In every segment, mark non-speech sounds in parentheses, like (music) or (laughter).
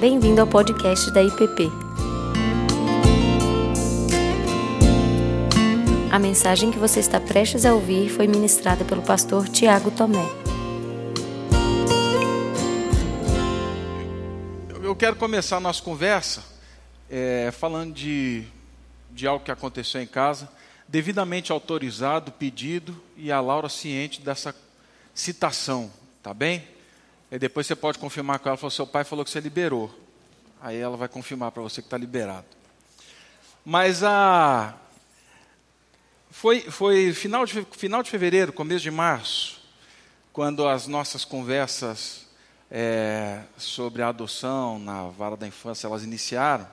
Bem-vindo ao podcast da IPP. A mensagem que você está prestes a ouvir foi ministrada pelo pastor Tiago Tomé. Eu quero começar a nossa conversa é, falando de, de algo que aconteceu em casa, devidamente autorizado, pedido, e a Laura ciente dessa citação, tá bem? E depois você pode confirmar com ela, falou, seu pai falou que você liberou. Aí ela vai confirmar para você que está liberado. Mas a foi, foi final, de, final de fevereiro, começo de março, quando as nossas conversas é, sobre a adoção na vara da infância elas iniciaram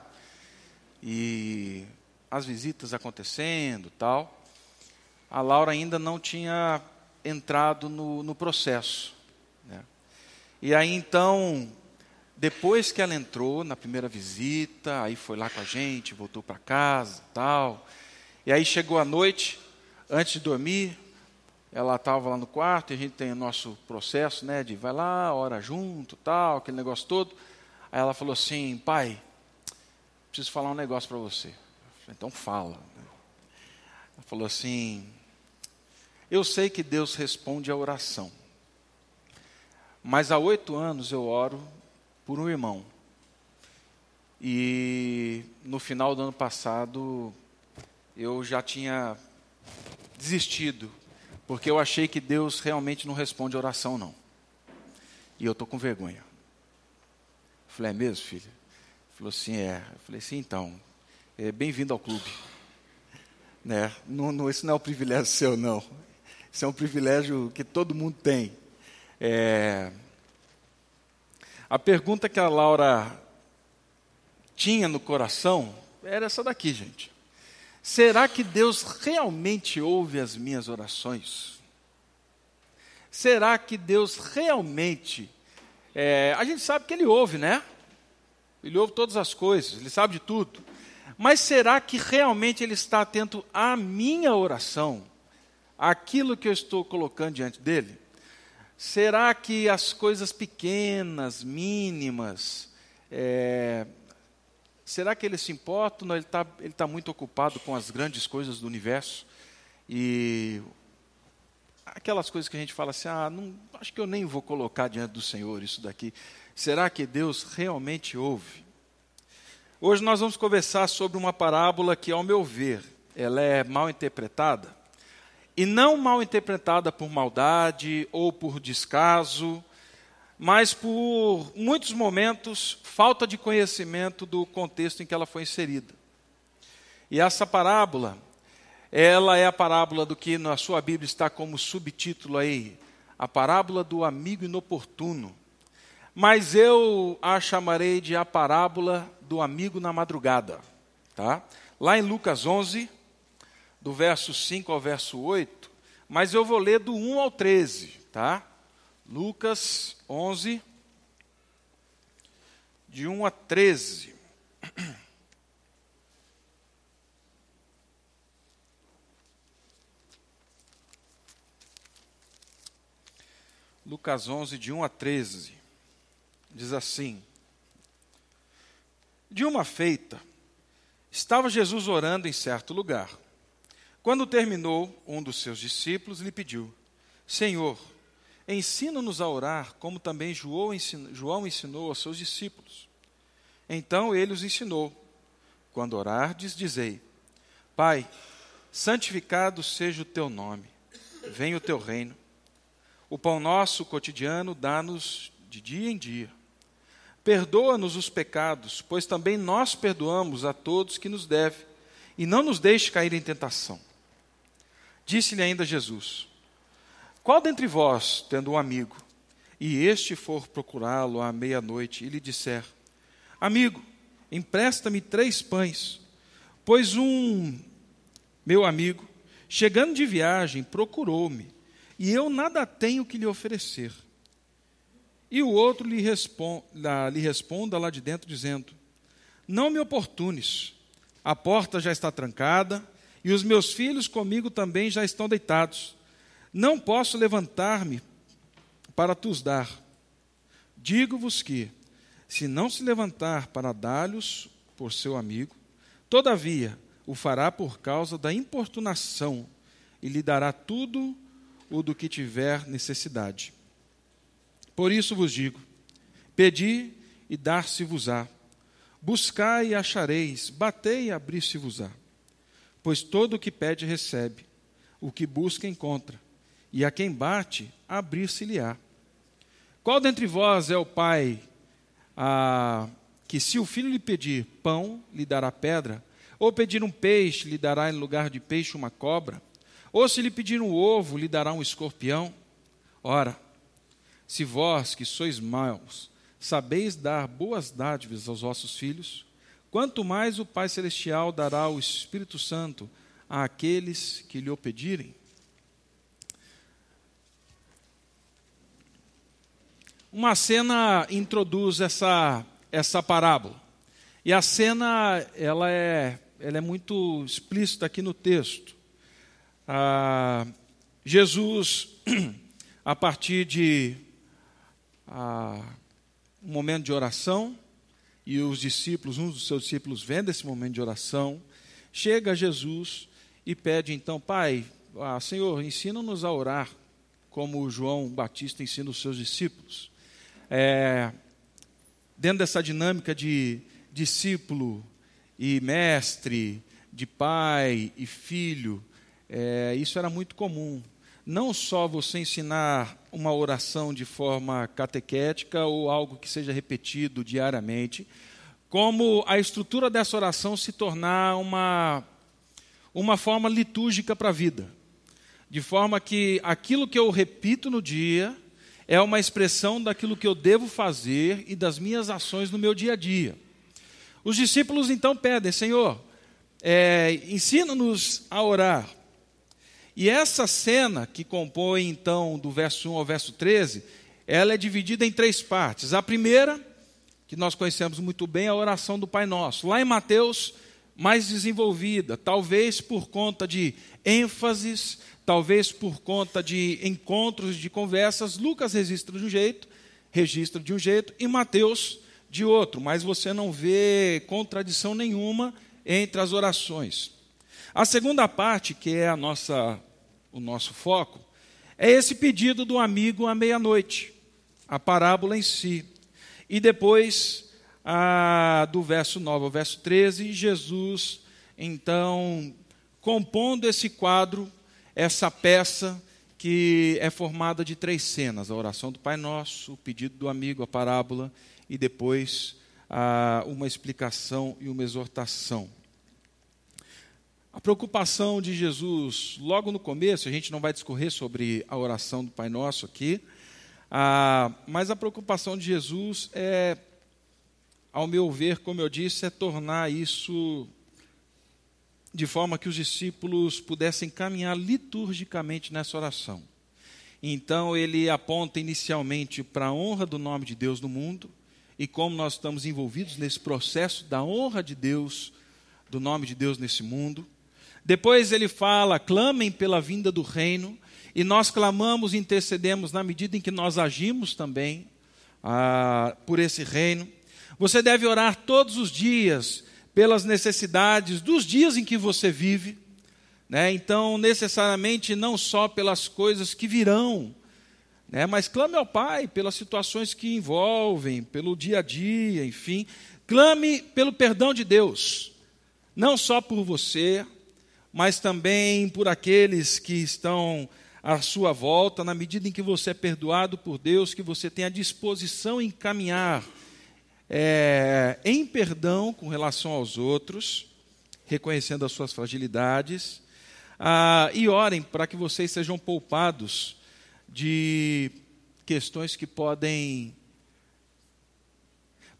e as visitas acontecendo tal. A Laura ainda não tinha entrado no, no processo. E aí então, depois que ela entrou na primeira visita, aí foi lá com a gente, voltou para casa tal. E aí chegou a noite, antes de dormir, ela estava lá no quarto, e a gente tem o nosso processo, né, de vai lá, ora junto, tal, aquele negócio todo. Aí ela falou assim, pai, preciso falar um negócio para você. Falei, então fala. Ela falou assim, eu sei que Deus responde à oração, mas há oito anos eu oro por um irmão. E no final do ano passado eu já tinha desistido, porque eu achei que Deus realmente não responde oração, não. E eu estou com vergonha. Falei, é mesmo, filha? Falou assim, é. Eu falei assim, então, é, bem-vindo ao clube. Né? Não, não, esse não é um privilégio seu, não. Isso é um privilégio que todo mundo tem. É... A pergunta que a Laura tinha no coração era essa daqui, gente. Será que Deus realmente ouve as minhas orações? Será que Deus realmente. É... a gente sabe que Ele ouve, né? Ele ouve todas as coisas, Ele sabe de tudo. Mas será que realmente Ele está atento à minha oração? aquilo que eu estou colocando diante dele? Será que as coisas pequenas, mínimas, é, será que ele se importa? Não, ele está ele tá muito ocupado com as grandes coisas do universo e aquelas coisas que a gente fala assim, ah, não, acho que eu nem vou colocar diante do Senhor isso daqui. Será que Deus realmente ouve? Hoje nós vamos conversar sobre uma parábola que, ao meu ver, ela é mal interpretada e não mal interpretada por maldade ou por descaso, mas por muitos momentos falta de conhecimento do contexto em que ela foi inserida. E essa parábola, ela é a parábola do que na sua Bíblia está como subtítulo aí, a parábola do amigo inoportuno. Mas eu a chamarei de a parábola do amigo na madrugada, tá? Lá em Lucas 11, do verso 5 ao verso 8, mas eu vou ler do 1 ao 13, tá? Lucas 11, de 1 a 13. (clears throat) Lucas 11, de 1 a 13, diz assim: De uma feita, estava Jesus orando em certo lugar. Quando terminou, um dos seus discípulos lhe pediu: Senhor, ensina-nos a orar, como também João ensinou, João ensinou aos seus discípulos. Então ele os ensinou: Quando orardes, dizei: Pai, santificado seja o teu nome, venha o teu reino. O pão nosso cotidiano dá-nos de dia em dia. Perdoa-nos os pecados, pois também nós perdoamos a todos que nos devem, e não nos deixe cair em tentação Disse-lhe ainda Jesus: Qual dentre vós, tendo um amigo, e este for procurá-lo à meia-noite e lhe disser: Amigo, empresta-me três pães, pois um meu amigo, chegando de viagem, procurou-me, e eu nada tenho que lhe oferecer. E o outro lhe, responda, lhe responda lá de dentro, dizendo: Não me oportunes, a porta já está trancada e os meus filhos comigo também já estão deitados. Não posso levantar-me para tus dar. Digo-vos que, se não se levantar para dar-lhes por seu amigo, todavia o fará por causa da importunação e lhe dará tudo o do que tiver necessidade. Por isso vos digo: pedi e dar-se-vos-á, buscai e achareis, batei e abrir-se-vos-á. Pois todo o que pede recebe, o que busca encontra, e a quem bate, abrir-se-lhe-á. Qual dentre vós é o pai ah, que, se o filho lhe pedir pão, lhe dará pedra? Ou pedir um peixe, lhe dará em lugar de peixe uma cobra? Ou se lhe pedir um ovo, lhe dará um escorpião? Ora, se vós, que sois maus, sabeis dar boas dádivas aos vossos filhos, quanto mais o Pai Celestial dará o Espírito Santo àqueles que lhe o pedirem? Uma cena introduz essa, essa parábola. E a cena ela é, ela é muito explícita aqui no texto. Ah, Jesus, (clears throat) a partir de ah, um momento de oração, e os discípulos, um dos seus discípulos, vendo esse momento de oração, chega a Jesus e pede então, Pai, ah, Senhor, ensina-nos a orar, como João Batista ensina os seus discípulos é, dentro dessa dinâmica de discípulo e mestre, de pai e filho, é, isso era muito comum. Não só você ensinar uma oração de forma catequética ou algo que seja repetido diariamente, como a estrutura dessa oração se tornar uma, uma forma litúrgica para a vida. De forma que aquilo que eu repito no dia, é uma expressão daquilo que eu devo fazer e das minhas ações no meu dia a dia. Os discípulos então pedem, Senhor, é, ensina-nos a orar. E essa cena que compõe então do verso 1 ao verso 13, ela é dividida em três partes. A primeira, que nós conhecemos muito bem, é a oração do Pai Nosso. Lá em Mateus, mais desenvolvida, talvez por conta de ênfases, talvez por conta de encontros, de conversas, Lucas registra de um jeito, registra de um jeito, e Mateus de outro, mas você não vê contradição nenhuma entre as orações. A segunda parte, que é a nossa, o nosso foco, é esse pedido do amigo à meia-noite, a parábola em si. E depois, a, do verso 9 ao verso 13, Jesus, então, compondo esse quadro essa peça que é formada de três cenas: a oração do Pai Nosso, o pedido do amigo, a parábola e depois a, uma explicação e uma exortação. A preocupação de Jesus, logo no começo, a gente não vai discorrer sobre a oração do Pai Nosso aqui, a, mas a preocupação de Jesus é, ao meu ver, como eu disse, é tornar isso de forma que os discípulos pudessem caminhar liturgicamente nessa oração. Então ele aponta inicialmente para a honra do nome de Deus no mundo e como nós estamos envolvidos nesse processo da honra de Deus, do nome de Deus nesse mundo. Depois ele fala: clamem pela vinda do reino, e nós clamamos e intercedemos na medida em que nós agimos também ah, por esse reino. Você deve orar todos os dias pelas necessidades dos dias em que você vive. Né? Então, necessariamente, não só pelas coisas que virão, né? mas clame ao Pai pelas situações que envolvem, pelo dia a dia, enfim. Clame pelo perdão de Deus, não só por você, mas também por aqueles que estão à sua volta, na medida em que você é perdoado por Deus, que você tem a disposição em caminhar é, em perdão com relação aos outros, reconhecendo as suas fragilidades, ah, e orem para que vocês sejam poupados de questões que podem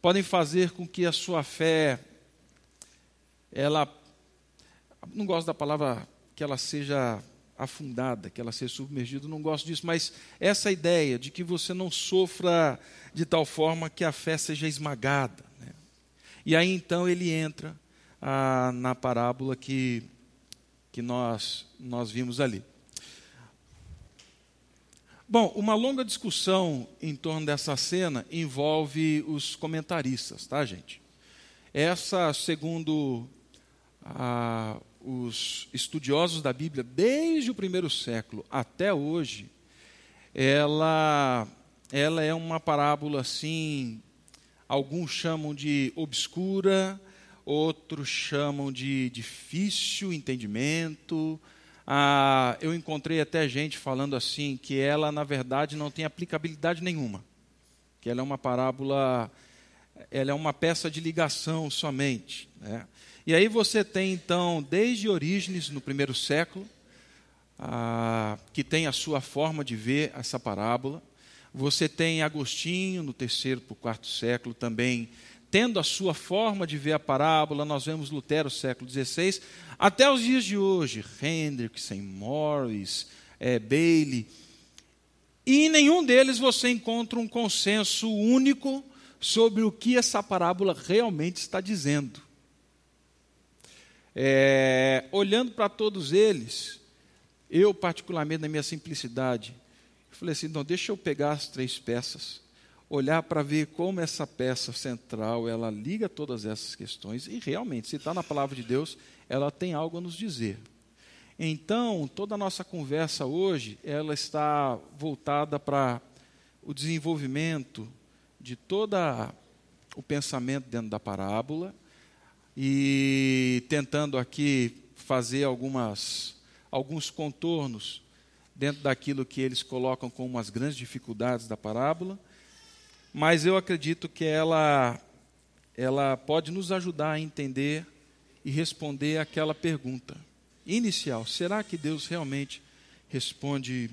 podem fazer com que a sua fé ela não gosto da palavra que ela seja afundada, que ela seja submergida, não gosto disso, mas essa ideia de que você não sofra de tal forma que a fé seja esmagada. Né? E aí então ele entra ah, na parábola que, que nós, nós vimos ali. Bom, uma longa discussão em torno dessa cena envolve os comentaristas, tá, gente? Essa, segundo ah, os estudiosos da Bíblia, desde o primeiro século até hoje, ela, ela é uma parábola assim, alguns chamam de obscura, outros chamam de difícil entendimento, ah, eu encontrei até gente falando assim que ela, na verdade, não tem aplicabilidade nenhuma. Que ela é uma parábola, ela é uma peça de ligação somente. Né? E aí você tem, então, desde Orígenes, no primeiro século, ah, que tem a sua forma de ver essa parábola. Você tem Agostinho, no terceiro para o quarto século, também tendo a sua forma de ver a parábola. Nós vemos Lutero, século XVI, até os dias de hoje, Hendrickson, Morris, é, Bailey. E em nenhum deles você encontra um consenso único sobre o que essa parábola realmente está dizendo. É, olhando para todos eles, eu, particularmente, na minha simplicidade, falei assim: não, deixa eu pegar as três peças olhar para ver como essa peça central ela liga todas essas questões e realmente, se está na palavra de Deus, ela tem algo a nos dizer. Então, toda a nossa conversa hoje, ela está voltada para o desenvolvimento de toda o pensamento dentro da parábola e tentando aqui fazer algumas alguns contornos dentro daquilo que eles colocam como as grandes dificuldades da parábola mas eu acredito que ela, ela pode nos ajudar a entender e responder aquela pergunta inicial: será que Deus realmente responde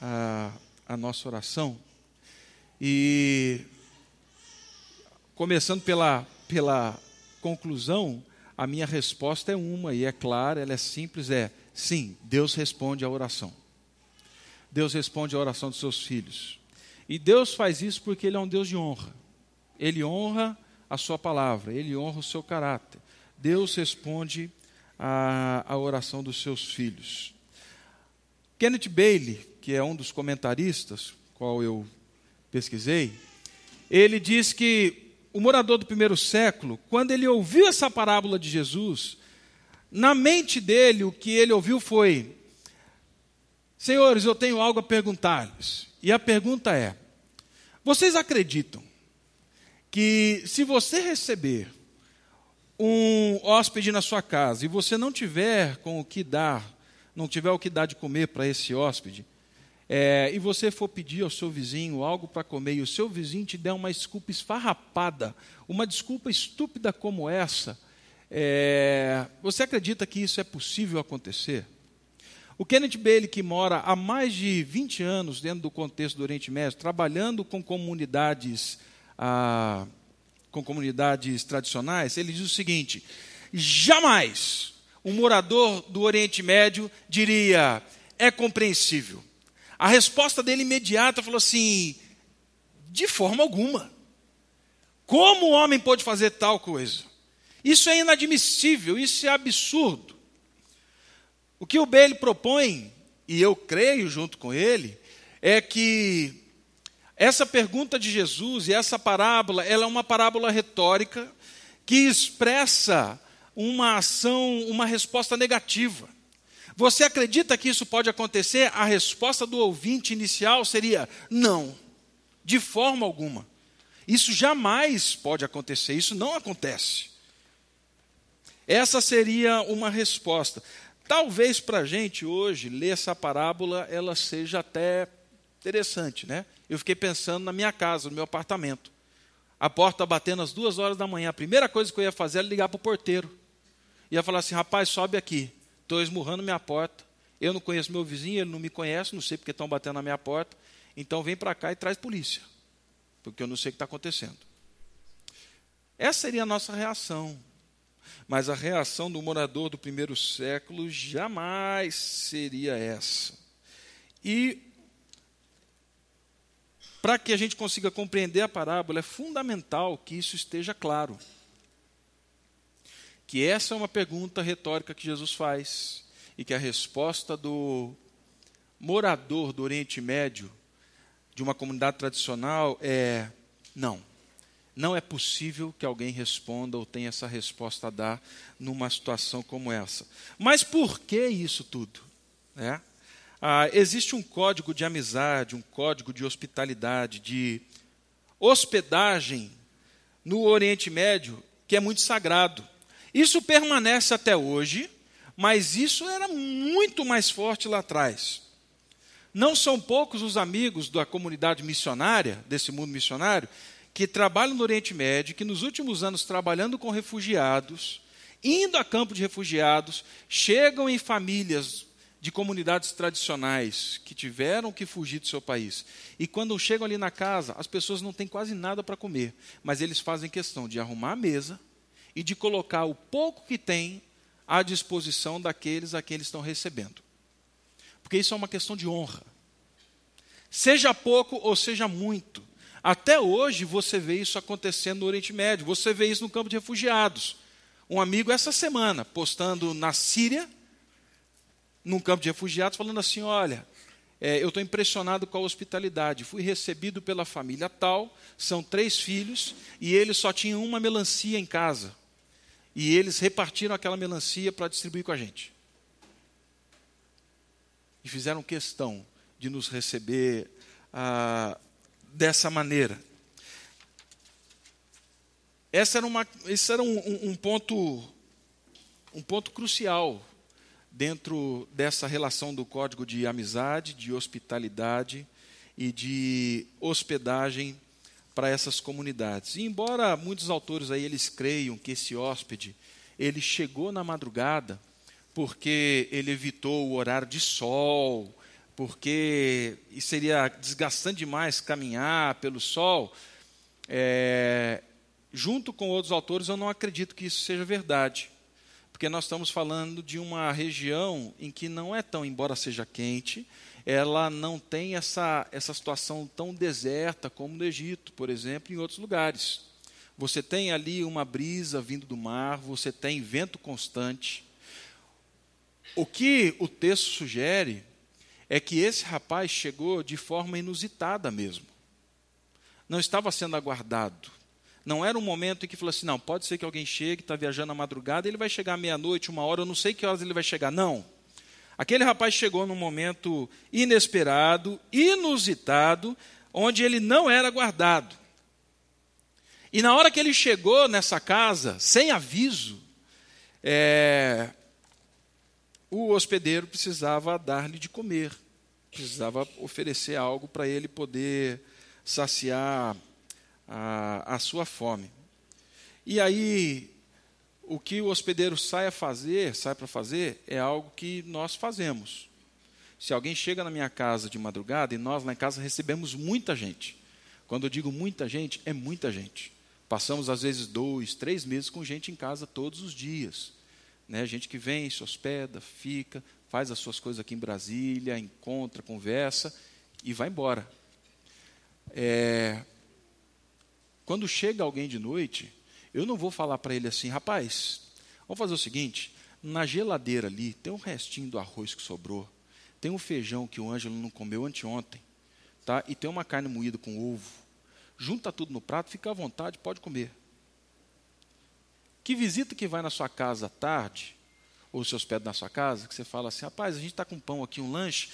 a, a nossa oração? E começando pela, pela conclusão, a minha resposta é uma e é clara, ela é simples, é sim, Deus responde à oração. Deus responde à oração dos seus filhos. E Deus faz isso porque Ele é um Deus de honra. Ele honra a Sua palavra, Ele honra o seu caráter. Deus responde à, à oração dos seus filhos. Kenneth Bailey, que é um dos comentaristas, qual eu pesquisei, ele diz que o morador do primeiro século, quando ele ouviu essa parábola de Jesus, na mente dele o que ele ouviu foi: Senhores, eu tenho algo a perguntar-lhes. E a pergunta é: vocês acreditam que se você receber um hóspede na sua casa e você não tiver com o que dar, não tiver o que dar de comer para esse hóspede, é, e você for pedir ao seu vizinho algo para comer e o seu vizinho te der uma desculpa esfarrapada, uma desculpa estúpida como essa, é, você acredita que isso é possível acontecer? O Kenneth Bailey, que mora há mais de 20 anos dentro do contexto do Oriente Médio, trabalhando com comunidades, ah, com comunidades tradicionais, ele diz o seguinte: jamais um morador do Oriente Médio diria é compreensível. A resposta dele imediata falou assim: de forma alguma. Como o homem pode fazer tal coisa? Isso é inadmissível, isso é absurdo. O que o Bailey propõe, e eu creio junto com ele, é que essa pergunta de Jesus e essa parábola, ela é uma parábola retórica que expressa uma ação, uma resposta negativa. Você acredita que isso pode acontecer? A resposta do ouvinte inicial seria: não, de forma alguma. Isso jamais pode acontecer, isso não acontece. Essa seria uma resposta. Talvez para a gente hoje, ler essa parábola, ela seja até interessante, né? Eu fiquei pensando na minha casa, no meu apartamento. A porta batendo às duas horas da manhã. A primeira coisa que eu ia fazer era ligar para o porteiro. Ia falar assim, rapaz, sobe aqui. Estou esmurrando minha porta. Eu não conheço meu vizinho, ele não me conhece, não sei porque estão batendo na minha porta. Então vem para cá e traz polícia. Porque eu não sei o que está acontecendo. Essa seria a nossa reação. Mas a reação do morador do primeiro século jamais seria essa. E para que a gente consiga compreender a parábola, é fundamental que isso esteja claro. Que essa é uma pergunta retórica que Jesus faz e que a resposta do morador do Oriente Médio de uma comunidade tradicional é: não, não é possível que alguém responda ou tenha essa resposta a dar numa situação como essa. Mas por que isso tudo? É? Ah, existe um código de amizade, um código de hospitalidade, de hospedagem no Oriente Médio que é muito sagrado. Isso permanece até hoje, mas isso era muito mais forte lá atrás. Não são poucos os amigos da comunidade missionária, desse mundo missionário, que trabalham no Oriente Médio, que nos últimos anos trabalhando com refugiados, indo a campo de refugiados, chegam em famílias de comunidades tradicionais que tiveram que fugir do seu país. E quando chegam ali na casa, as pessoas não têm quase nada para comer, mas eles fazem questão de arrumar a mesa e de colocar o pouco que tem à disposição daqueles a quem eles estão recebendo. Porque isso é uma questão de honra. Seja pouco ou seja muito. Até hoje você vê isso acontecendo no Oriente Médio, você vê isso no campo de refugiados. Um amigo essa semana postando na Síria num campo de refugiados, falando assim: olha, é, eu estou impressionado com a hospitalidade. Fui recebido pela família tal, são três filhos, e eles só tinham uma melancia em casa. E eles repartiram aquela melancia para distribuir com a gente. E fizeram questão de nos receber ah, dessa maneira. Essa era uma, esse era um, um, ponto, um ponto crucial dentro dessa relação do código de amizade, de hospitalidade e de hospedagem para essas comunidades. E embora muitos autores aí eles creiam que esse hóspede ele chegou na madrugada porque ele evitou o horário de sol, porque seria desgastante demais caminhar pelo sol. É, junto com outros autores, eu não acredito que isso seja verdade porque nós estamos falando de uma região em que não é tão, embora seja quente, ela não tem essa, essa situação tão deserta como no Egito, por exemplo, em outros lugares. Você tem ali uma brisa vindo do mar, você tem vento constante. O que o texto sugere é que esse rapaz chegou de forma inusitada mesmo. Não estava sendo aguardado. Não era um momento em que falou assim: não, pode ser que alguém chegue, está viajando à madrugada, ele vai chegar meia-noite, uma hora, eu não sei que horas ele vai chegar. Não. Aquele rapaz chegou num momento inesperado, inusitado, onde ele não era guardado. E na hora que ele chegou nessa casa, sem aviso, é, o hospedeiro precisava dar-lhe de comer, precisava oferecer algo para ele poder saciar a, a sua fome. E aí, o que o hospedeiro sai a fazer, sai para fazer, é algo que nós fazemos. Se alguém chega na minha casa de madrugada, e nós lá em casa recebemos muita gente. Quando eu digo muita gente, é muita gente. Passamos às vezes dois, três meses com gente em casa todos os dias. Né? Gente que vem, se hospeda, fica, faz as suas coisas aqui em Brasília, encontra, conversa e vai embora. É, quando chega alguém de noite, eu não vou falar para ele assim, rapaz, vamos fazer o seguinte: na geladeira ali tem um restinho do arroz que sobrou, tem um feijão que o Ângelo não comeu anteontem, tá? e tem uma carne moída com ovo. Junta tudo no prato, fica à vontade, pode comer. Que visita que vai na sua casa à tarde, ou seus pés na sua casa, que você fala assim, rapaz, a gente está com pão aqui, um lanche,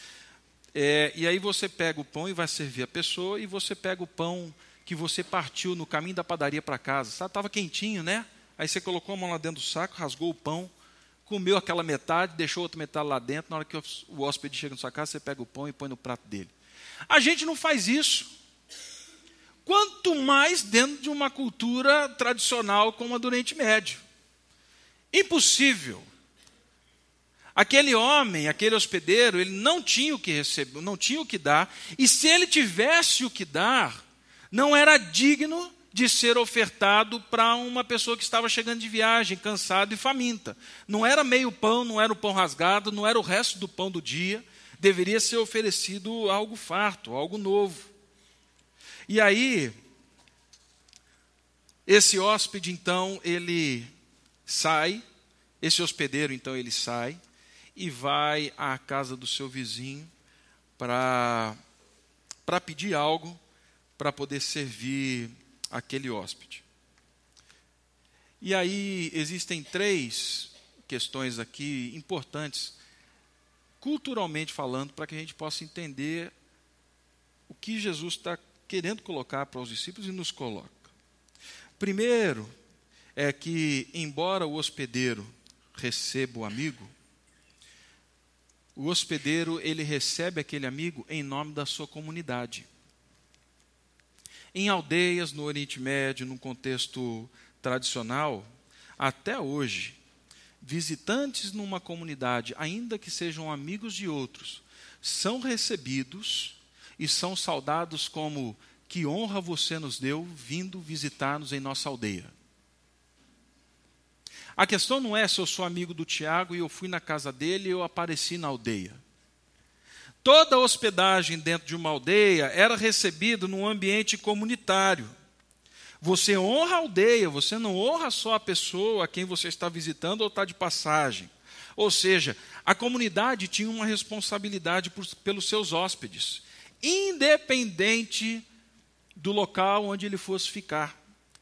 é, e aí você pega o pão e vai servir a pessoa, e você pega o pão que você partiu no caminho da padaria para casa. Estava quentinho, né? Aí você colocou a mão lá dentro do saco, rasgou o pão, comeu aquela metade, deixou outra metade lá dentro. Na hora que o hóspede chega na sua casa, você pega o pão e põe no prato dele. A gente não faz isso. Quanto mais dentro de uma cultura tradicional como a do Oriente Médio. Impossível. Aquele homem, aquele hospedeiro, ele não tinha o que receber, não tinha o que dar, e se ele tivesse o que dar, não era digno de ser ofertado para uma pessoa que estava chegando de viagem, cansado e faminta. Não era meio pão, não era o pão rasgado, não era o resto do pão do dia. Deveria ser oferecido algo farto, algo novo. E aí, esse hóspede, então, ele sai, esse hospedeiro, então, ele sai e vai à casa do seu vizinho para pedir algo para poder servir aquele hóspede. E aí existem três questões aqui importantes, culturalmente falando, para que a gente possa entender o que Jesus está querendo colocar para os discípulos e nos coloca. Primeiro, é que, embora o hospedeiro receba o amigo, o hospedeiro ele recebe aquele amigo em nome da sua comunidade. Em aldeias no Oriente Médio, num contexto tradicional, até hoje, visitantes numa comunidade, ainda que sejam amigos de outros, são recebidos e são saudados como que honra você nos deu vindo visitar-nos em nossa aldeia. A questão não é se eu sou amigo do Tiago e eu fui na casa dele e eu apareci na aldeia. Toda hospedagem dentro de uma aldeia era recebida num ambiente comunitário. Você honra a aldeia, você não honra só a pessoa a quem você está visitando ou está de passagem. Ou seja, a comunidade tinha uma responsabilidade por, pelos seus hóspedes, independente do local onde ele fosse ficar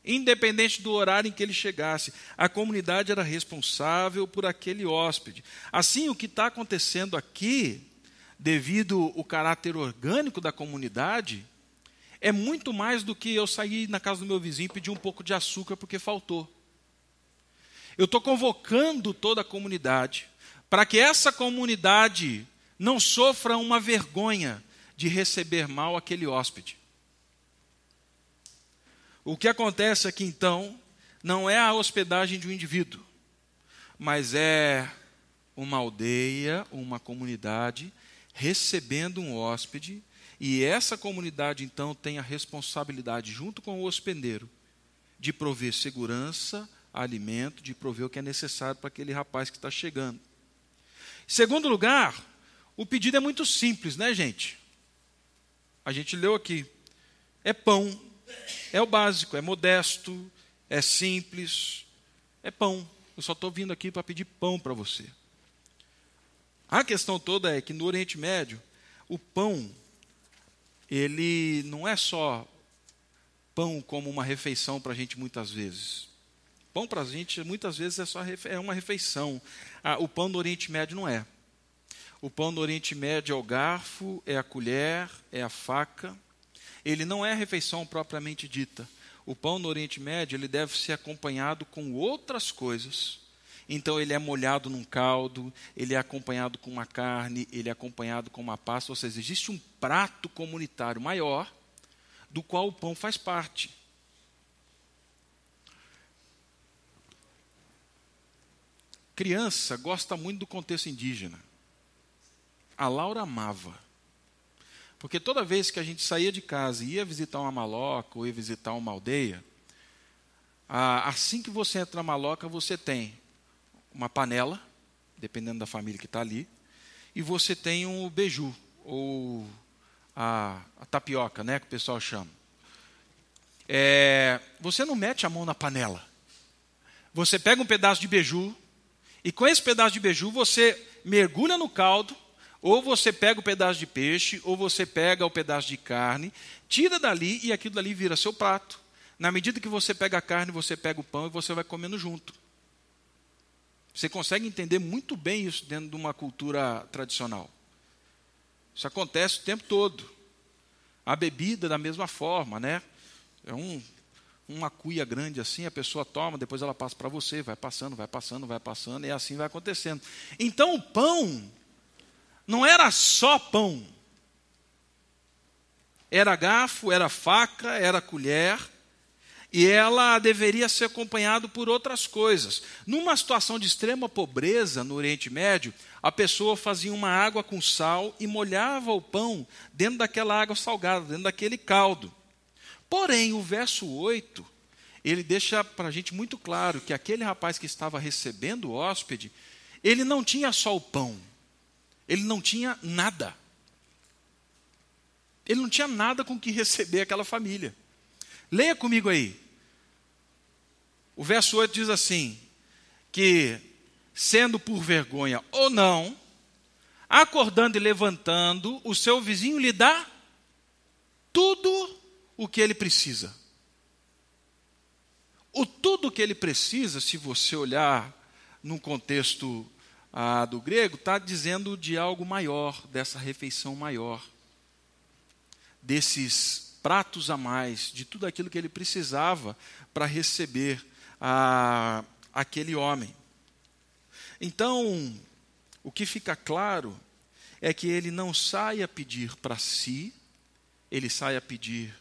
independente do horário em que ele chegasse. A comunidade era responsável por aquele hóspede. Assim, o que está acontecendo aqui, devido ao caráter orgânico da comunidade, é muito mais do que eu sair na casa do meu vizinho e pedir um pouco de açúcar porque faltou. Eu estou convocando toda a comunidade para que essa comunidade não sofra uma vergonha de receber mal aquele hóspede. O que acontece aqui então não é a hospedagem de um indivíduo, mas é uma aldeia, uma comunidade recebendo um hóspede, e essa comunidade então tem a responsabilidade, junto com o hospedeiro, de prover segurança, alimento, de prover o que é necessário para aquele rapaz que está chegando. Segundo lugar, o pedido é muito simples, né, gente? A gente leu aqui: é pão. É o básico, é modesto, é simples, é pão. Eu só estou vindo aqui para pedir pão para você. A questão toda é que no Oriente Médio, o pão, ele não é só pão como uma refeição para a gente muitas vezes. Pão para a gente muitas vezes é só é uma refeição. Ah, o pão do Oriente Médio não é. O pão do Oriente Médio é o garfo, é a colher, é a faca ele não é refeição propriamente dita. O pão no Oriente Médio ele deve ser acompanhado com outras coisas. Então ele é molhado num caldo, ele é acompanhado com uma carne, ele é acompanhado com uma pasta. Ou seja, existe um prato comunitário maior do qual o pão faz parte. Criança gosta muito do contexto indígena. A Laura amava. Porque toda vez que a gente saía de casa e ia visitar uma maloca ou ia visitar uma aldeia, assim que você entra na maloca, você tem uma panela, dependendo da família que está ali, e você tem um beiju, ou a, a tapioca, né, que o pessoal chama. É, você não mete a mão na panela. Você pega um pedaço de beiju, e com esse pedaço de beiju você mergulha no caldo, ou você pega o pedaço de peixe, ou você pega o pedaço de carne, tira dali e aquilo dali vira seu prato. Na medida que você pega a carne, você pega o pão e você vai comendo junto. Você consegue entender muito bem isso dentro de uma cultura tradicional. Isso acontece o tempo todo. A bebida da mesma forma, né? É um, uma cuia grande assim, a pessoa toma, depois ela passa para você, vai passando, vai passando, vai passando, e assim vai acontecendo. Então o pão não era só pão. Era garfo, era faca, era colher, e ela deveria ser acompanhada por outras coisas. Numa situação de extrema pobreza no Oriente Médio, a pessoa fazia uma água com sal e molhava o pão dentro daquela água salgada, dentro daquele caldo. Porém, o verso 8, ele deixa para a gente muito claro que aquele rapaz que estava recebendo o hóspede, ele não tinha só o pão, ele não tinha nada. Ele não tinha nada com que receber aquela família. Leia comigo aí. O verso 8 diz assim: que, sendo por vergonha ou não, acordando e levantando, o seu vizinho lhe dá tudo o que ele precisa. O tudo que ele precisa, se você olhar num contexto ah, do grego, está dizendo de algo maior, dessa refeição maior, desses pratos a mais, de tudo aquilo que ele precisava para receber ah, aquele homem. Então, o que fica claro é que ele não sai a pedir para si, ele sai a pedir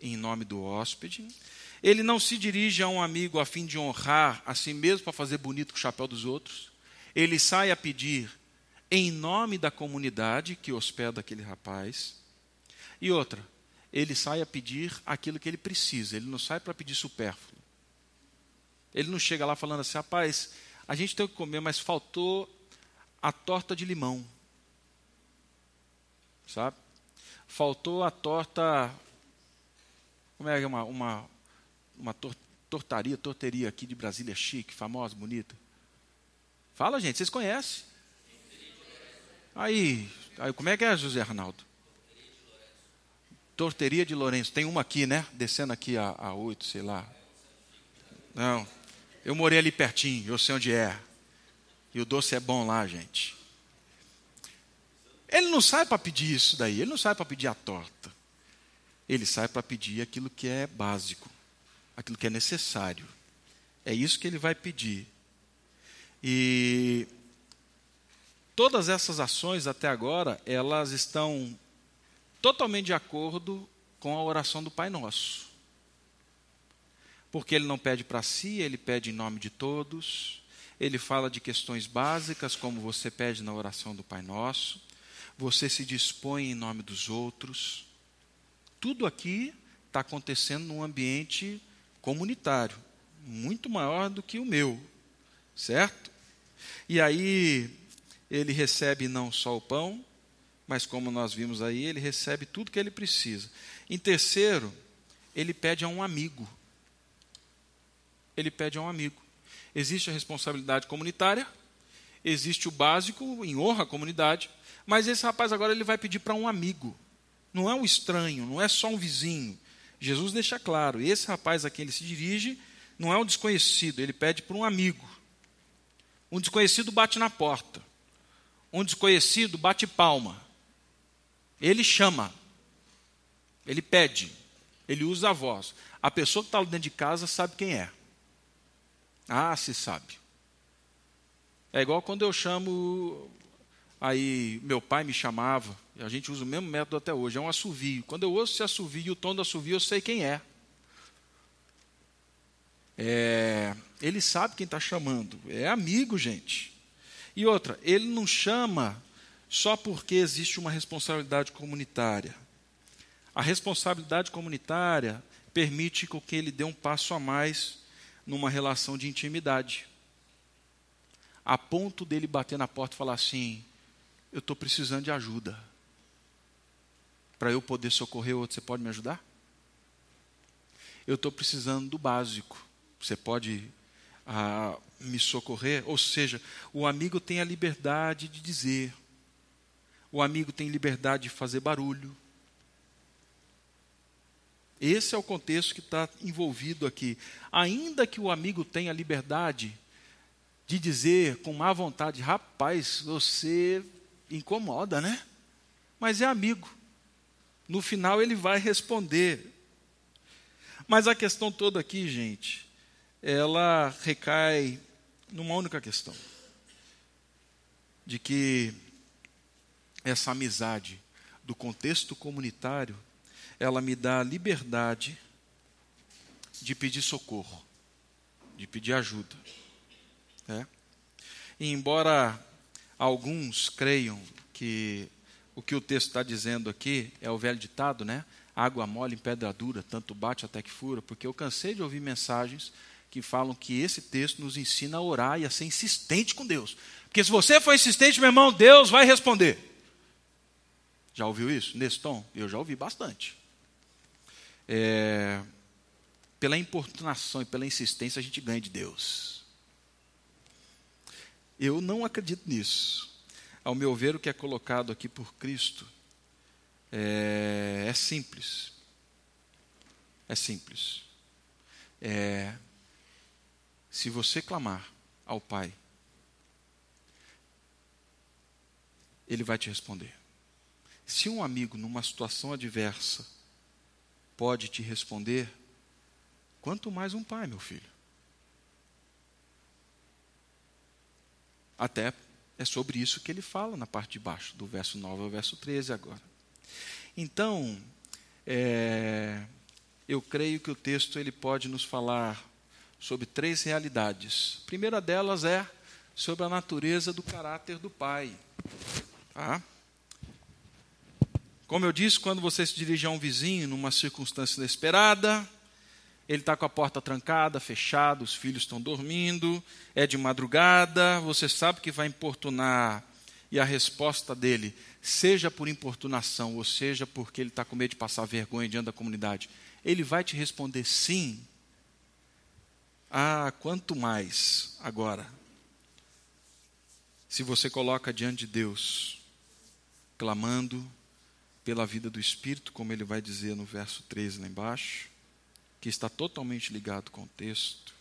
em nome do hóspede, ele não se dirige a um amigo a fim de honrar a si mesmo para fazer bonito com o chapéu dos outros. Ele sai a pedir em nome da comunidade que hospeda aquele rapaz. E outra, ele sai a pedir aquilo que ele precisa, ele não sai para pedir supérfluo. Ele não chega lá falando assim, rapaz, a gente tem que comer, mas faltou a torta de limão. Sabe? Faltou a torta. Como é uma, uma uma tor tortaria, torteria aqui de Brasília chique, famosa, bonita. Fala, gente, vocês conhecem? Aí, aí como é que é, José Arnaldo? Torteria de Lourenço. Tem uma aqui, né? Descendo aqui a, a 8, sei lá. Não. Eu morei ali pertinho, eu sei onde é. E o doce é bom lá, gente. Ele não sai para pedir isso daí, ele não sai para pedir a torta. Ele sai para pedir aquilo que é básico aquilo que é necessário. É isso que ele vai pedir. E todas essas ações até agora, elas estão totalmente de acordo com a oração do Pai Nosso. Porque ele não pede para si, ele pede em nome de todos. Ele fala de questões básicas, como você pede na oração do Pai Nosso. Você se dispõe em nome dos outros. Tudo aqui está acontecendo num ambiente comunitário, muito maior do que o meu, certo? E aí ele recebe não só o pão, mas como nós vimos aí, ele recebe tudo que ele precisa. Em terceiro, ele pede a um amigo. Ele pede a um amigo. Existe a responsabilidade comunitária, existe o básico em honra à comunidade, mas esse rapaz agora ele vai pedir para um amigo. Não é um estranho, não é só um vizinho, Jesus deixa claro: esse rapaz a quem ele se dirige não é um desconhecido, ele pede para um amigo. Um desconhecido bate na porta. Um desconhecido bate palma. Ele chama. Ele pede. Ele usa a voz. A pessoa que está dentro de casa sabe quem é. Ah, se sabe. É igual quando eu chamo. Aí meu pai me chamava a gente usa o mesmo método até hoje, é um assovio. Quando eu ouço esse assovio, o tom do assovio, eu sei quem é. é ele sabe quem está chamando. É amigo, gente. E outra, ele não chama só porque existe uma responsabilidade comunitária. A responsabilidade comunitária permite que ele dê um passo a mais numa relação de intimidade. A ponto dele bater na porta e falar assim: Eu estou precisando de ajuda para eu poder socorrer outro, você pode me ajudar? Eu estou precisando do básico. Você pode ah, me socorrer? Ou seja, o amigo tem a liberdade de dizer, o amigo tem liberdade de fazer barulho. Esse é o contexto que está envolvido aqui. Ainda que o amigo tenha liberdade de dizer com má vontade, rapaz, você incomoda, né? Mas é amigo. No final ele vai responder. Mas a questão toda aqui, gente, ela recai numa única questão: de que essa amizade do contexto comunitário, ela me dá a liberdade de pedir socorro, de pedir ajuda. Né? E embora alguns creiam que o que o texto está dizendo aqui é o velho ditado, né? Água mole em pedra dura, tanto bate até que fura, porque eu cansei de ouvir mensagens que falam que esse texto nos ensina a orar e a ser insistente com Deus. Porque se você for insistente, meu irmão, Deus vai responder. Já ouviu isso nesse tom? Eu já ouvi bastante. É, pela importunação e pela insistência, a gente ganha de Deus. Eu não acredito nisso. Ao meu ver, o que é colocado aqui por Cristo é, é simples. é simples. É, se você clamar ao Pai, Ele vai te responder. Se um amigo, numa situação adversa, pode te responder, quanto mais um pai, meu filho. Até é sobre isso que ele fala na parte de baixo, do verso 9 ao verso 13 agora. Então, é, eu creio que o texto ele pode nos falar sobre três realidades. A primeira delas é sobre a natureza do caráter do pai. Tá? Como eu disse, quando você se dirige a um vizinho numa circunstância inesperada, ele está com a porta trancada, fechada, os filhos estão dormindo, é de madrugada, você sabe que vai importunar, e a resposta dele, seja por importunação, ou seja porque ele está com medo de passar vergonha diante da comunidade, ele vai te responder sim. Ah, quanto mais agora, se você coloca diante de Deus, clamando pela vida do Espírito, como ele vai dizer no verso 13 lá embaixo, que está totalmente ligado com o texto.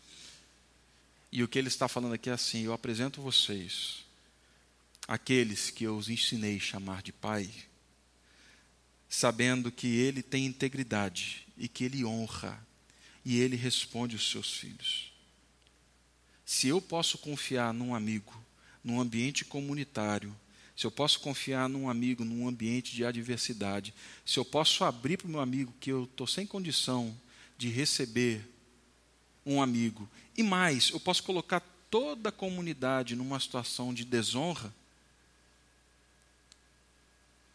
E o que ele está falando aqui é assim: eu apresento vocês, aqueles que eu os ensinei a chamar de Pai, sabendo que ele tem integridade e que ele honra e ele responde os seus filhos. Se eu posso confiar num amigo, num ambiente comunitário, se eu posso confiar num amigo num ambiente de adversidade, se eu posso abrir para o meu amigo que eu estou sem condição de receber um amigo. E mais, eu posso colocar toda a comunidade numa situação de desonra.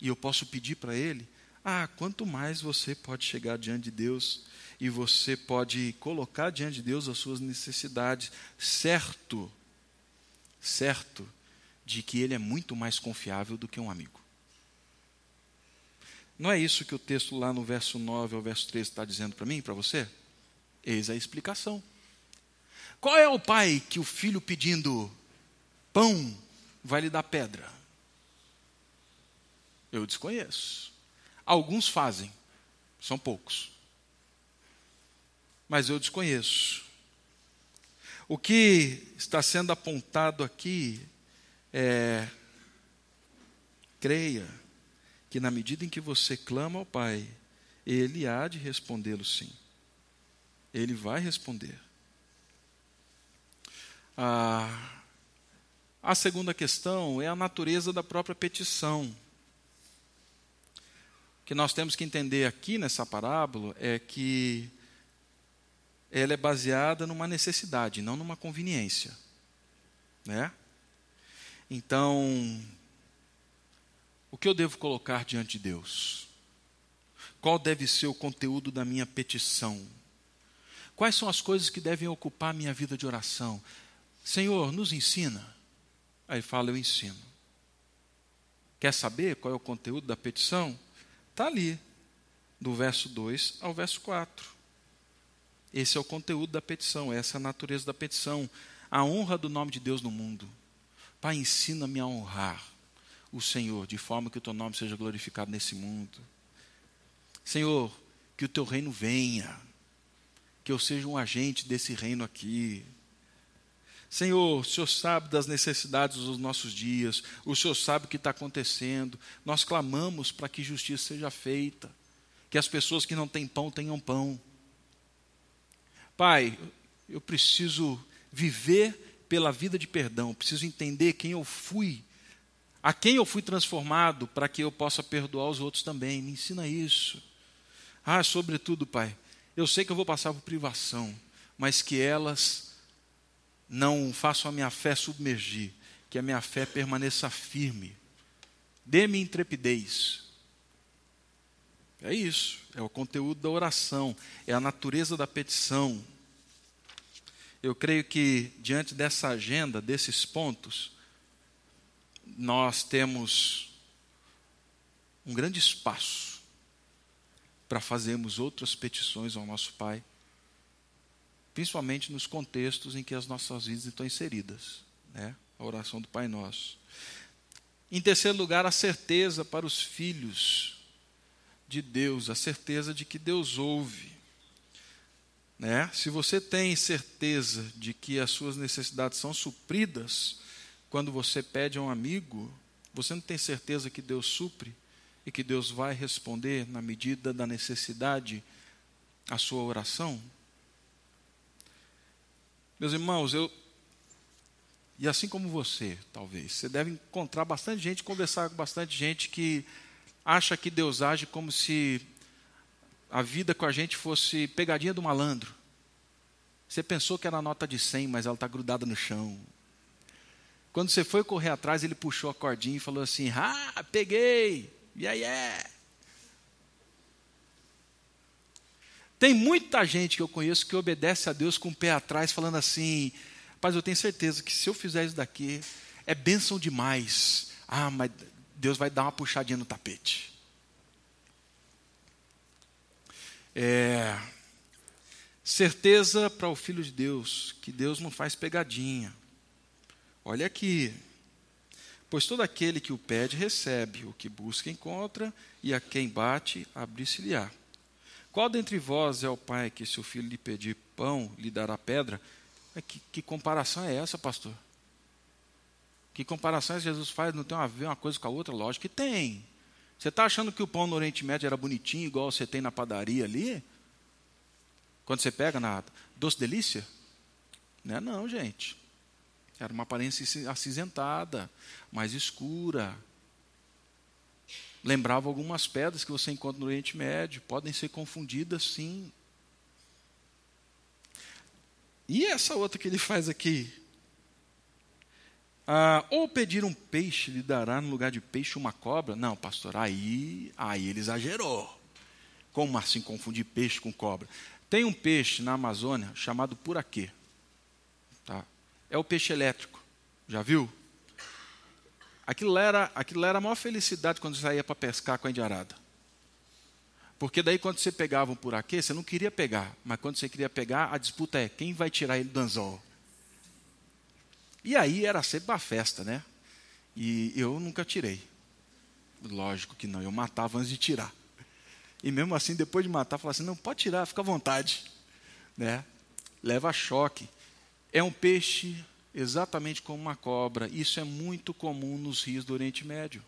E eu posso pedir para ele: ah, quanto mais você pode chegar diante de Deus e você pode colocar diante de Deus as suas necessidades, certo, certo, de que ele é muito mais confiável do que um amigo. Não é isso que o texto lá no verso 9 ao verso 13 está dizendo para mim para você? Eis a explicação. Qual é o pai que o filho pedindo pão vai lhe dar pedra? Eu desconheço. Alguns fazem, são poucos. Mas eu desconheço. O que está sendo apontado aqui é: creia que na medida em que você clama ao Pai, Ele há de respondê-lo sim. Ele vai responder. A segunda questão é a natureza da própria petição. O que nós temos que entender aqui nessa parábola é que ela é baseada numa necessidade, não numa conveniência. Né? Então, o que eu devo colocar diante de Deus? Qual deve ser o conteúdo da minha petição? Quais são as coisas que devem ocupar a minha vida de oração? Senhor, nos ensina. Aí fala, eu ensino. Quer saber qual é o conteúdo da petição? Está ali, do verso 2 ao verso 4. Esse é o conteúdo da petição, essa é a natureza da petição. A honra do nome de Deus no mundo. Pai, ensina-me a honrar o Senhor, de forma que o teu nome seja glorificado nesse mundo. Senhor, que o teu reino venha, que eu seja um agente desse reino aqui. Senhor, o Senhor sabe das necessidades dos nossos dias, o Senhor sabe o que está acontecendo. Nós clamamos para que justiça seja feita, que as pessoas que não têm pão tenham pão. Pai, eu preciso viver pela vida de perdão, preciso entender quem eu fui a quem eu fui transformado para que eu possa perdoar os outros também. Me ensina isso. Ah, sobretudo, Pai, eu sei que eu vou passar por privação, mas que elas não façam a minha fé submergir, que a minha fé permaneça firme. Dê-me intrepidez. É isso, é o conteúdo da oração, é a natureza da petição. Eu creio que, diante dessa agenda, desses pontos, nós temos um grande espaço para fazermos outras petições ao nosso Pai, principalmente nos contextos em que as nossas vidas estão inseridas, né? A oração do Pai Nosso. Em terceiro lugar, a certeza para os filhos de Deus, a certeza de que Deus ouve. Né? Se você tem certeza de que as suas necessidades são supridas quando você pede a um amigo, você não tem certeza que Deus supre e que Deus vai responder na medida da necessidade a sua oração? Meus irmãos, eu e assim como você, talvez, você deve encontrar bastante gente, conversar com bastante gente que acha que Deus age como se a vida com a gente fosse pegadinha do malandro. Você pensou que era nota de 100, mas ela está grudada no chão. Quando você foi correr atrás, ele puxou a cordinha e falou assim: Ah, peguei! E aí é. Tem muita gente que eu conheço que obedece a Deus com o pé atrás, falando assim: Rapaz, eu tenho certeza que se eu fizer isso daqui, é bênção demais. Ah, mas Deus vai dar uma puxadinha no tapete. É, certeza para o Filho de Deus, que Deus não faz pegadinha. Olha aqui. Pois todo aquele que o pede, recebe, o que busca, encontra, e a quem bate, abrir-se-lhe-á. Qual dentre vós é o pai que, se o filho lhe pedir pão, lhe dará pedra? Que, que comparação é essa, pastor? Que comparações Jesus faz? Não tem a ver uma coisa com a outra? Lógico que tem. Você está achando que o pão no Oriente Médio era bonitinho, igual você tem na padaria ali? Quando você pega na doce delícia? Não é não, gente. Era uma aparência acinzentada, mais escura. Lembrava algumas pedras que você encontra no Oriente Médio. Podem ser confundidas, sim. E essa outra que ele faz aqui? Ah, ou pedir um peixe lhe dará no lugar de peixe uma cobra? Não, pastor, aí, aí ele exagerou. Como assim confundir peixe com cobra? Tem um peixe na Amazônia chamado puraquê. Tá? É o peixe elétrico. Já viu? Aquilo era, aquilo era a maior felicidade quando saía para pescar com a indiarada. Porque daí quando você pegava um puraquê, você não queria pegar. Mas quando você queria pegar, a disputa é quem vai tirar ele do anzol. E aí era sempre uma festa, né? E eu nunca tirei. Lógico que não, eu matava antes de tirar. E mesmo assim, depois de matar, falava assim: não, pode tirar, fica à vontade. Né? Leva choque. É um peixe exatamente como uma cobra. Isso é muito comum nos rios do Oriente Médio.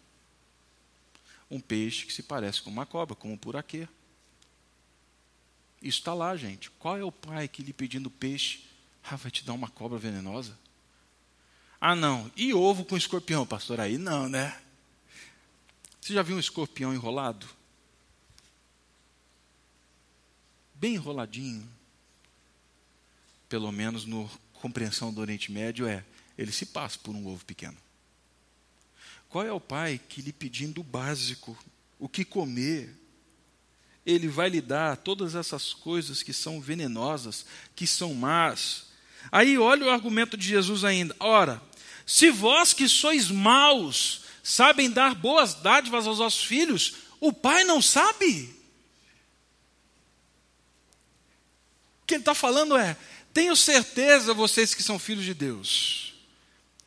Um peixe que se parece com uma cobra, como um puraquê. Isso está lá, gente. Qual é o pai que lhe pedindo peixe? Ah, vai te dar uma cobra venenosa? Ah, não. E ovo com escorpião, pastor? Aí não, né? Você já viu um escorpião enrolado? Bem enroladinho. Pelo menos no compreensão do Oriente Médio é, ele se passa por um ovo pequeno. Qual é o pai que lhe pedindo o básico, o que comer, ele vai lhe dar todas essas coisas que são venenosas, que são más. Aí olha o argumento de Jesus ainda. Ora, se vós que sois maus, sabem dar boas dádivas aos vossos filhos, o pai não sabe? O que ele está falando é: tenho certeza, vocês que são filhos de Deus,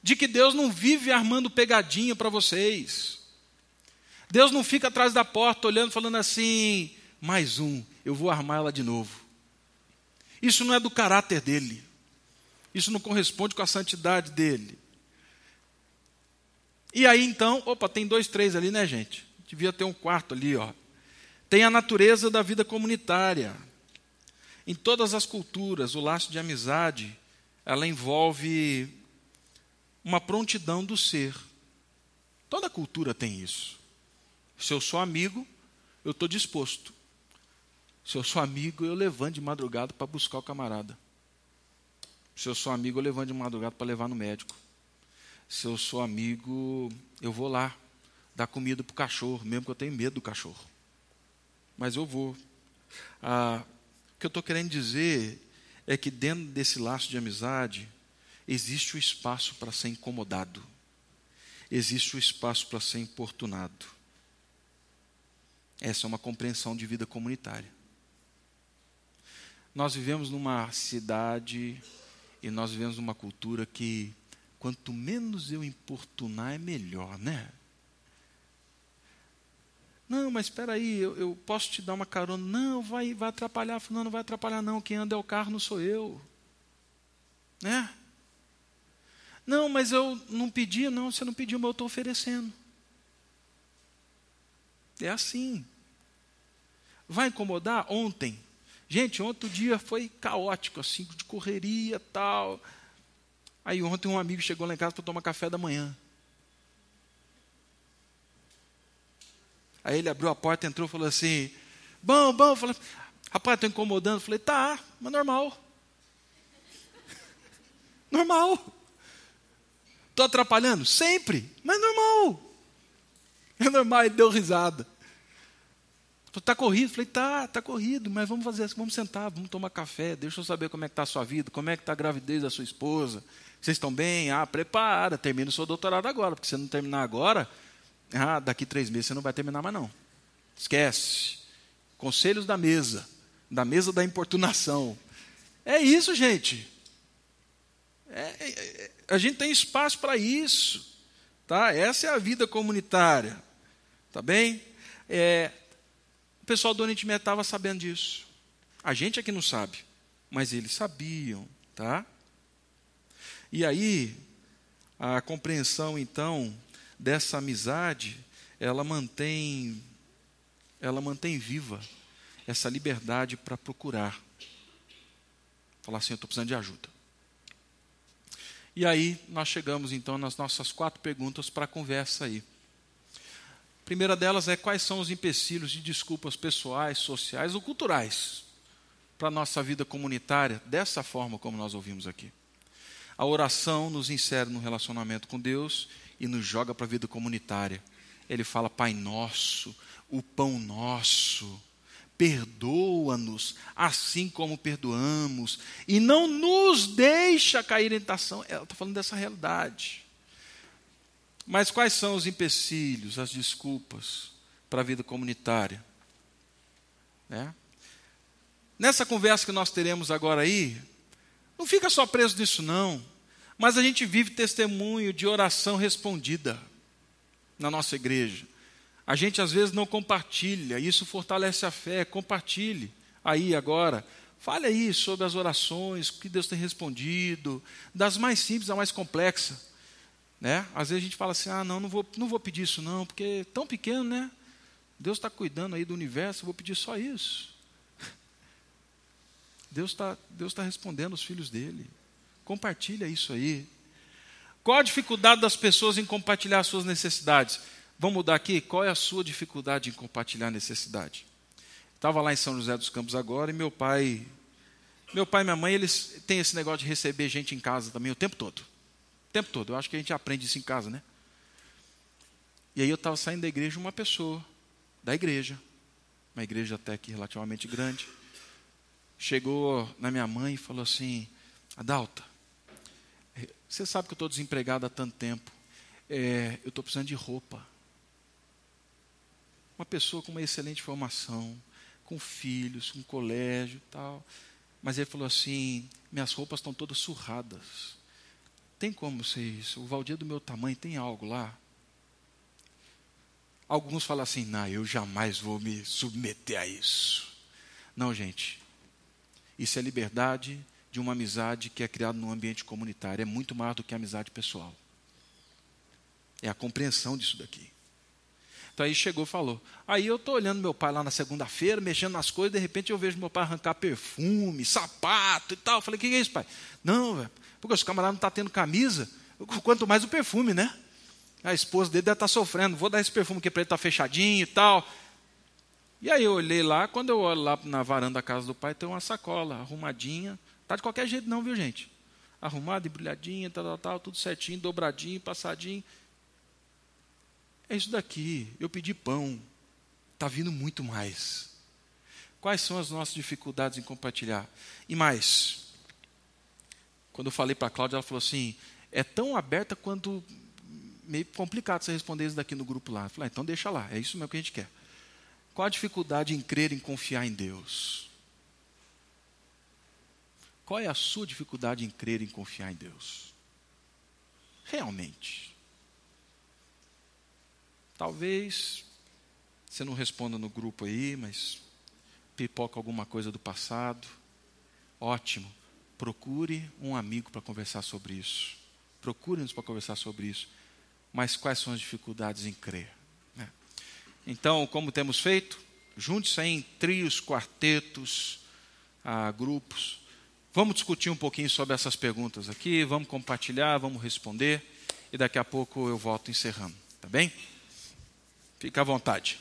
de que Deus não vive armando pegadinha para vocês. Deus não fica atrás da porta olhando, falando assim: mais um, eu vou armar ela de novo. Isso não é do caráter dele. Isso não corresponde com a santidade dele. E aí então, opa, tem dois, três ali, né, gente? Devia ter um quarto ali, ó. Tem a natureza da vida comunitária. Em todas as culturas, o laço de amizade, ela envolve uma prontidão do ser. Toda cultura tem isso. Se eu sou amigo, eu estou disposto. Se eu sou amigo, eu levanto de madrugada para buscar o camarada. Se eu sou amigo, eu levanto de madrugada para levar no médico se eu sou amigo, eu vou lá dar comida para o cachorro, mesmo que eu tenha medo do cachorro. Mas eu vou. Ah, o que eu estou querendo dizer é que dentro desse laço de amizade existe o espaço para ser incomodado, existe o espaço para ser importunado. Essa é uma compreensão de vida comunitária. Nós vivemos numa cidade e nós vivemos numa cultura que Quanto menos eu importunar, é melhor, né? Não, mas espera aí, eu, eu, posso te dar uma carona. Não, vai, vai atrapalhar. Não, não vai atrapalhar não. Quem anda é o carro, não sou eu. Né? Não, mas eu não pedi. Não, você não pediu, mas eu estou oferecendo. É assim. Vai incomodar? Ontem. Gente, ontem o dia foi caótico, assim, de correria tal. Aí ontem um amigo chegou lá em casa para tomar café da manhã. Aí ele abriu a porta, entrou e falou assim: Bom, bom. Eu falei, rapaz, estou incomodando. Eu falei, tá, mas normal. (laughs) normal. Estou atrapalhando? Sempre, mas normal. (laughs) É normal, ele deu risada. Está corrido? Falei, tá, tá corrido, mas vamos fazer assim, vamos sentar, vamos tomar café, deixa eu saber como é que está a sua vida, como é que está a gravidez da sua esposa. Vocês estão bem? Ah, prepara, termina o seu doutorado agora, porque se não terminar agora, ah, daqui três meses você não vai terminar mais não. Esquece. Conselhos da mesa, da mesa da importunação. É isso, gente. É, é, é a gente tem espaço para isso. Tá? Essa é a vida comunitária. Tá bem? É, o pessoal do Oriente Médio estava sabendo disso. A gente aqui não sabe, mas eles sabiam. Tá? E aí, a compreensão, então, dessa amizade, ela mantém ela mantém viva essa liberdade para procurar. Falar assim, eu estou precisando de ajuda. E aí nós chegamos então nas nossas quatro perguntas para a conversa aí. A primeira delas é quais são os empecilhos de desculpas pessoais, sociais ou culturais para a nossa vida comunitária, dessa forma como nós ouvimos aqui. A oração nos insere no relacionamento com Deus e nos joga para a vida comunitária. Ele fala, Pai nosso, o pão nosso, perdoa-nos, assim como perdoamos, e não nos deixa cair em tentação. Ela está falando dessa realidade. Mas quais são os empecilhos, as desculpas para a vida comunitária? Né? Nessa conversa que nós teremos agora aí, não fica só preso nisso, não. Mas a gente vive testemunho de oração respondida na nossa igreja. A gente às vezes não compartilha, isso fortalece a fé. Compartilhe aí agora. Fale aí sobre as orações, que Deus tem respondido, das mais simples à mais complexa. Né? Às vezes a gente fala assim: ah, não, não vou, não vou pedir isso, não, porque é tão pequeno, né? Deus está cuidando aí do universo, eu vou pedir só isso. Deus está Deus tá respondendo os filhos dele. Compartilha isso aí. Qual a dificuldade das pessoas em compartilhar as suas necessidades? Vamos mudar aqui? Qual é a sua dificuldade em compartilhar necessidade? Estava lá em São José dos Campos agora e meu pai, meu pai e minha mãe, eles têm esse negócio de receber gente em casa também o tempo todo. O tempo todo. Eu acho que a gente aprende isso em casa, né? E aí eu estava saindo da igreja uma pessoa, da igreja, uma igreja até aqui relativamente grande, chegou na minha mãe e falou assim, Adalta, você sabe que eu estou desempregado há tanto tempo. É, eu estou precisando de roupa. Uma pessoa com uma excelente formação, com filhos, com colégio tal. Mas ele falou assim: minhas roupas estão todas surradas. Tem como ser isso? O Valdir é do meu tamanho tem algo lá? Alguns falam assim: não, eu jamais vou me submeter a isso. Não, gente. Isso é liberdade de uma amizade que é criada num ambiente comunitário. É muito mais do que amizade pessoal. É a compreensão disso daqui. Então aí chegou e falou. Aí eu estou olhando meu pai lá na segunda-feira, mexendo nas coisas, de repente eu vejo meu pai arrancar perfume, sapato e tal. Eu falei, o que é isso, pai? Não, porque os camaradas não estão tá tendo camisa, quanto mais o perfume, né? A esposa dele deve estar tá sofrendo, vou dar esse perfume aqui para ele tá fechadinho e tal. E aí eu olhei lá, quando eu olho lá na varanda da casa do pai, tem uma sacola arrumadinha, Está de qualquer jeito não, viu gente? Arrumado, embrulhadinho, tal, tal, tal, tudo certinho, dobradinho, passadinho. É isso daqui. Eu pedi pão. Está vindo muito mais. Quais são as nossas dificuldades em compartilhar? E mais, quando eu falei para a Cláudia, ela falou assim: é tão aberta quanto meio complicado você responder isso daqui no grupo lá. Eu falei, ah, então deixa lá, é isso mesmo que a gente quer. Qual a dificuldade em crer, em confiar em Deus? Qual é a sua dificuldade em crer, em confiar em Deus? Realmente. Talvez Você não responda no grupo aí, mas pipoca alguma coisa do passado. Ótimo. Procure um amigo para conversar sobre isso. Procure-nos para conversar sobre isso. Mas quais são as dificuldades em crer? Então, como temos feito? Junte-se em trios, quartetos, ah, grupos. Vamos discutir um pouquinho sobre essas perguntas aqui, vamos compartilhar, vamos responder e daqui a pouco eu volto encerrando, tá bem? Fica à vontade.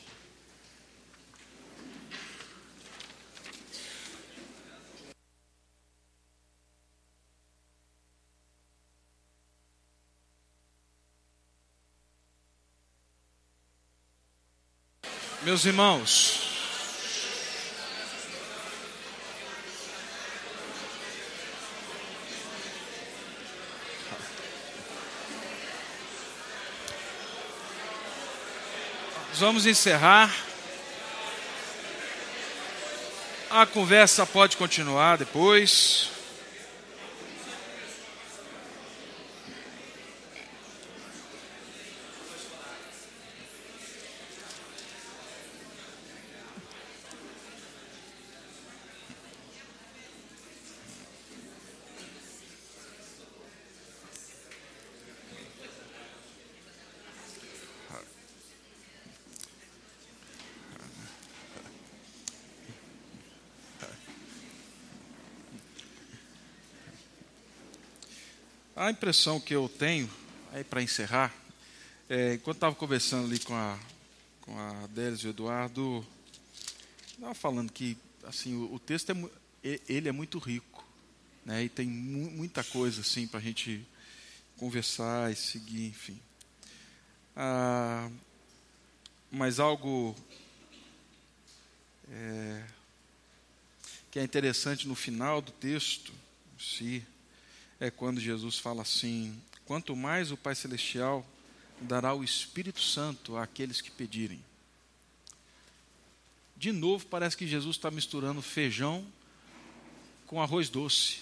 Meus irmãos, vamos encerrar. A conversa pode continuar depois. A impressão que eu tenho, aí para encerrar, é, enquanto estava conversando ali com a, com a Adélis e o Eduardo, estava falando que assim, o, o, texto é, ele é muito rico, né, e tem mu muita coisa assim, para a gente conversar e seguir, enfim. Ah, mas algo é, que é interessante no final do texto, se é quando Jesus fala assim: quanto mais o Pai Celestial dará o Espírito Santo àqueles que pedirem. De novo, parece que Jesus está misturando feijão com arroz doce,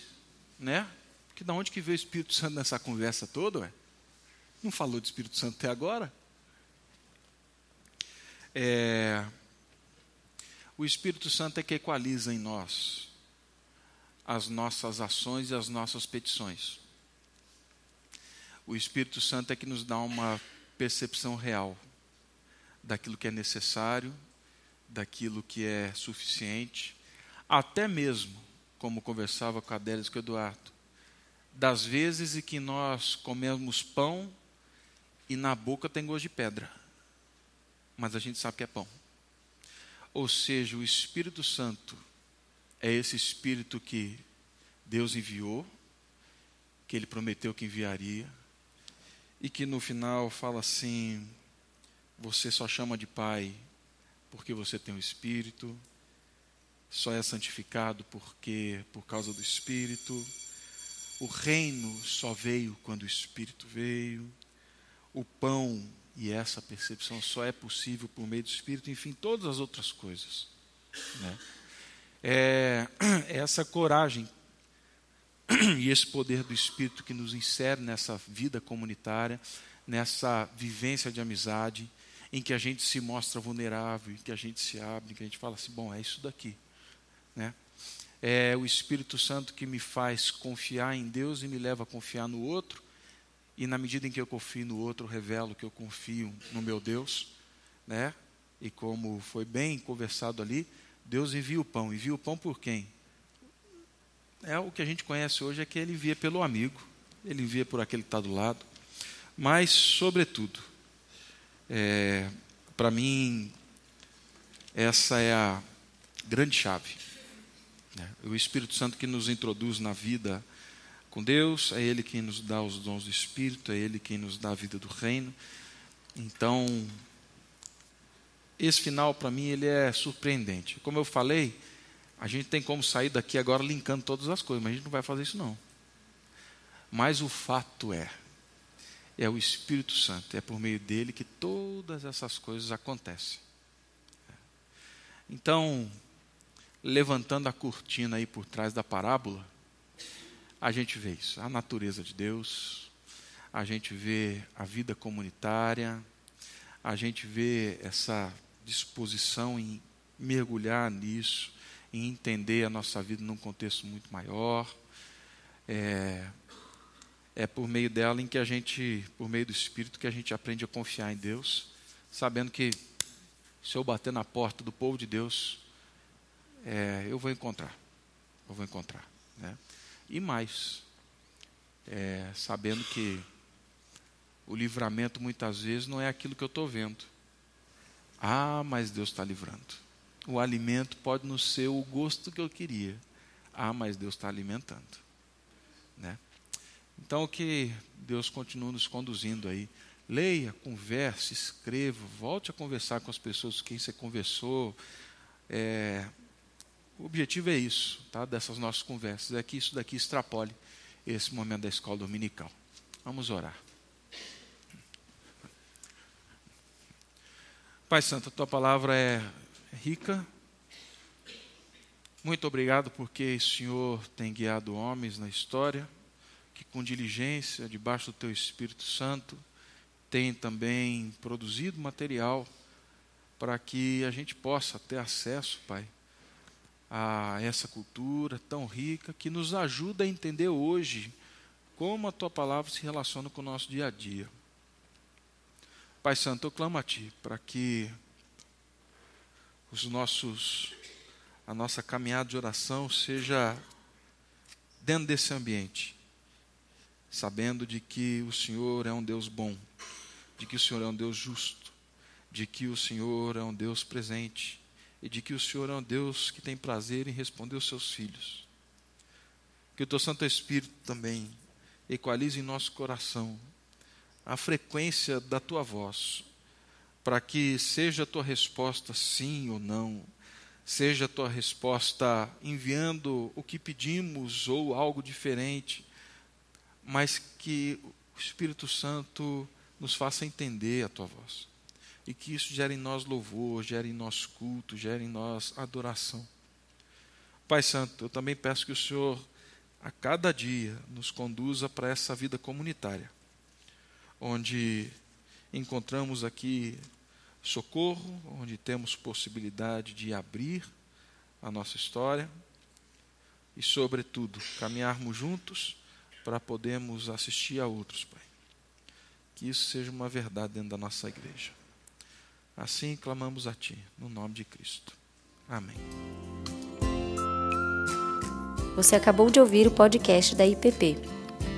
né? Porque da onde que veio o Espírito Santo nessa conversa toda, ué? Não falou de Espírito Santo até agora? É, o Espírito Santo é que equaliza em nós as nossas ações e as nossas petições. O Espírito Santo é que nos dá uma percepção real daquilo que é necessário, daquilo que é suficiente, até mesmo, como conversava com a Adélia e com o Eduardo, das vezes em que nós comemos pão e na boca tem gosto de pedra, mas a gente sabe que é pão. Ou seja, o Espírito Santo é esse Espírito que Deus enviou, que Ele prometeu que enviaria, e que no final fala assim: você só chama de Pai porque você tem o Espírito, só é santificado porque por causa do Espírito, o reino só veio quando o Espírito veio, o pão e essa percepção só é possível por meio do Espírito, enfim, todas as outras coisas. Né? (clears throat) é, essa coragem (clears throat) e esse poder do Espírito que nos insere nessa vida comunitária, nessa vivência de amizade, em que a gente se mostra vulnerável, em que a gente se abre, em que a gente fala assim: bom, é isso daqui. Né? É o Espírito Santo que me faz confiar em Deus e me leva a confiar no outro, e na medida em que eu confio no outro, revelo que eu confio no meu Deus. Né? E como foi bem conversado ali, Deus envia o pão. Envia o pão por quem? É o que a gente conhece hoje é que ele envia pelo amigo, ele envia por aquele que está do lado. Mas, sobretudo, é, para mim, essa é a grande chave. Né? O Espírito Santo que nos introduz na vida com Deus, é Ele quem nos dá os dons do Espírito, é Ele quem nos dá a vida do reino. Então, esse final para mim ele é surpreendente. Como eu falei, a gente tem como sair daqui agora linkando todas as coisas, mas a gente não vai fazer isso não. Mas o fato é, é o Espírito Santo, é por meio dele que todas essas coisas acontecem. Então, levantando a cortina aí por trás da parábola, a gente vê isso, a natureza de Deus, a gente vê a vida comunitária, a gente vê essa disposição em mergulhar nisso, em entender a nossa vida num contexto muito maior. É, é por meio dela em que a gente, por meio do Espírito, que a gente aprende a confiar em Deus, sabendo que se eu bater na porta do povo de Deus, é, eu vou encontrar, eu vou encontrar, né? E mais, é, sabendo que o livramento muitas vezes não é aquilo que eu estou vendo. Ah, mas Deus está livrando. O alimento pode não ser o gosto que eu queria. Ah, mas Deus está alimentando. Né? Então, que Deus continue nos conduzindo aí. Leia, converse, escreva, volte a conversar com as pessoas com quem você conversou. É, o objetivo é isso, tá? dessas nossas conversas, é que isso daqui extrapole esse momento da escola dominical. Vamos orar. Pai Santo, a tua palavra é rica. Muito obrigado porque o Senhor tem guiado homens na história, que com diligência, debaixo do teu Espírito Santo, tem também produzido material para que a gente possa ter acesso, Pai, a essa cultura tão rica que nos ajuda a entender hoje como a tua palavra se relaciona com o nosso dia a dia. Pai Santo, eu clamo a Ti para que os nossos, a nossa caminhada de oração seja dentro desse ambiente, sabendo de que o Senhor é um Deus bom, de que o Senhor é um Deus justo, de que o Senhor é um Deus presente e de que o Senhor é um Deus que tem prazer em responder os seus filhos. Que o teu Santo Espírito também equalize em nosso coração a frequência da tua voz, para que seja a tua resposta sim ou não, seja a tua resposta enviando o que pedimos ou algo diferente, mas que o Espírito Santo nos faça entender a tua voz. E que isso gere em nós louvor, gere em nós culto, gere em nós adoração. Pai Santo, eu também peço que o Senhor, a cada dia, nos conduza para essa vida comunitária onde encontramos aqui socorro, onde temos possibilidade de abrir a nossa história e, sobretudo, caminharmos juntos para podermos assistir a outros, Pai. Que isso seja uma verdade dentro da nossa igreja. Assim clamamos a Ti, no nome de Cristo. Amém. Você acabou de ouvir o podcast da IPP.